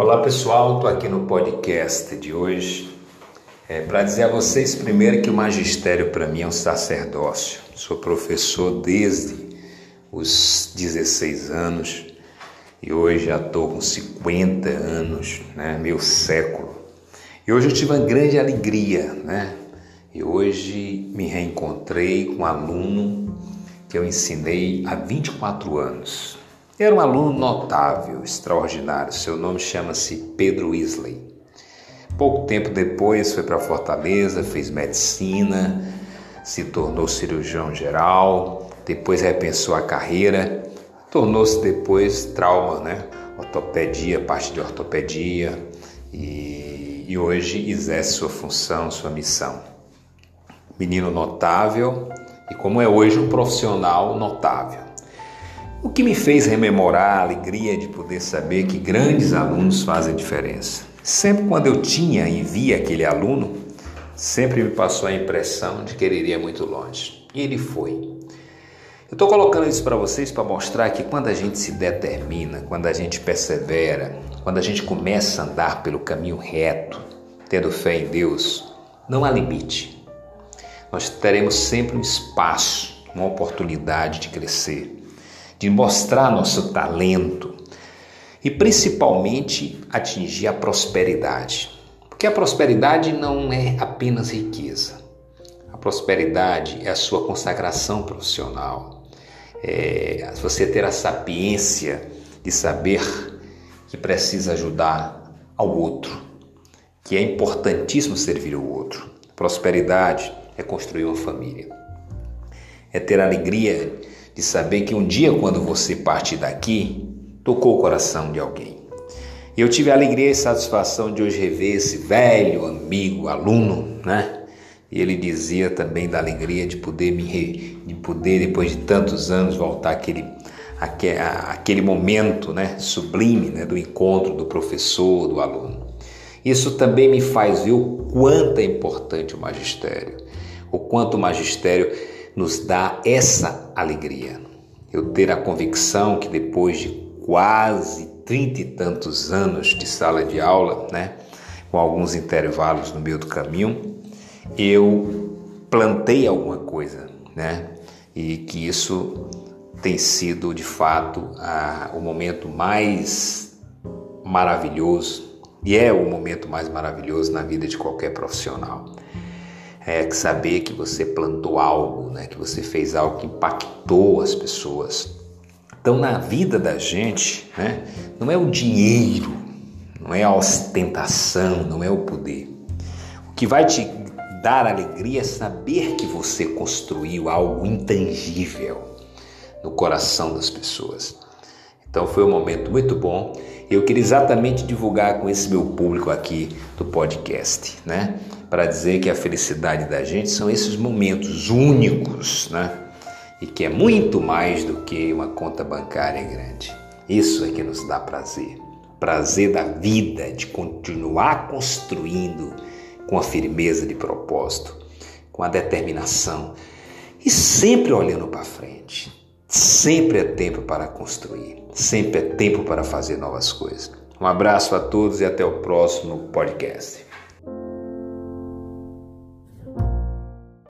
Olá pessoal, estou aqui no podcast de hoje é, para dizer a vocês primeiro que o magistério para mim é um sacerdócio. Sou professor desde os 16 anos e hoje já estou com 50 anos, né, meu século. E hoje eu tive uma grande alegria, né? E hoje me reencontrei com um aluno que eu ensinei há 24 anos. Era um aluno notável, extraordinário. Seu nome chama-se Pedro Isley. Pouco tempo depois foi para Fortaleza, fez medicina, se tornou cirurgião geral, depois repensou a carreira, tornou-se depois trauma, né? Ortopedia, parte de ortopedia e, e hoje exerce sua função, sua missão. Menino notável e como é hoje um profissional notável. O que me fez rememorar a alegria de poder saber que grandes alunos fazem diferença. Sempre quando eu tinha e via aquele aluno, sempre me passou a impressão de que ele iria muito longe. E ele foi. Eu estou colocando isso para vocês para mostrar que quando a gente se determina, quando a gente persevera, quando a gente começa a andar pelo caminho reto, tendo fé em Deus, não há limite. Nós teremos sempre um espaço, uma oportunidade de crescer de mostrar nosso talento e principalmente atingir a prosperidade. Porque a prosperidade não é apenas riqueza. A prosperidade é a sua consagração profissional. É você ter a sapiência de saber que precisa ajudar ao outro, que é importantíssimo servir o outro. Prosperidade é construir uma família. É ter alegria de saber que um dia, quando você partir daqui, tocou o coração de alguém. E eu tive a alegria e satisfação de hoje rever esse velho amigo, aluno, né? E ele dizia também da alegria de poder me de poder depois de tantos anos voltar aquele aquele momento, né, sublime, né, do encontro do professor, do aluno. Isso também me faz ver o quanto é importante o magistério, o quanto o magistério nos dá essa alegria. Eu ter a convicção que depois de quase trinta e tantos anos de sala de aula, né, com alguns intervalos no meio do caminho, eu plantei alguma coisa, né, e que isso tem sido de fato a, o momento mais maravilhoso e é o momento mais maravilhoso na vida de qualquer profissional é, saber que você plantou algo, né? que você fez algo que impactou as pessoas. Então, na vida da gente, né? não é o dinheiro, não é a ostentação, não é o poder. O que vai te dar alegria é saber que você construiu algo intangível no coração das pessoas. Então foi um momento muito bom. Eu queria exatamente divulgar com esse meu público aqui do podcast, né? Para dizer que a felicidade da gente são esses momentos únicos, né? E que é muito mais do que uma conta bancária grande. Isso é que nos dá prazer. Prazer da vida, de continuar construindo com a firmeza de propósito, com a determinação e sempre olhando para frente Sempre é tempo para construir, sempre é tempo para fazer novas coisas. Um abraço a todos e até o próximo podcast.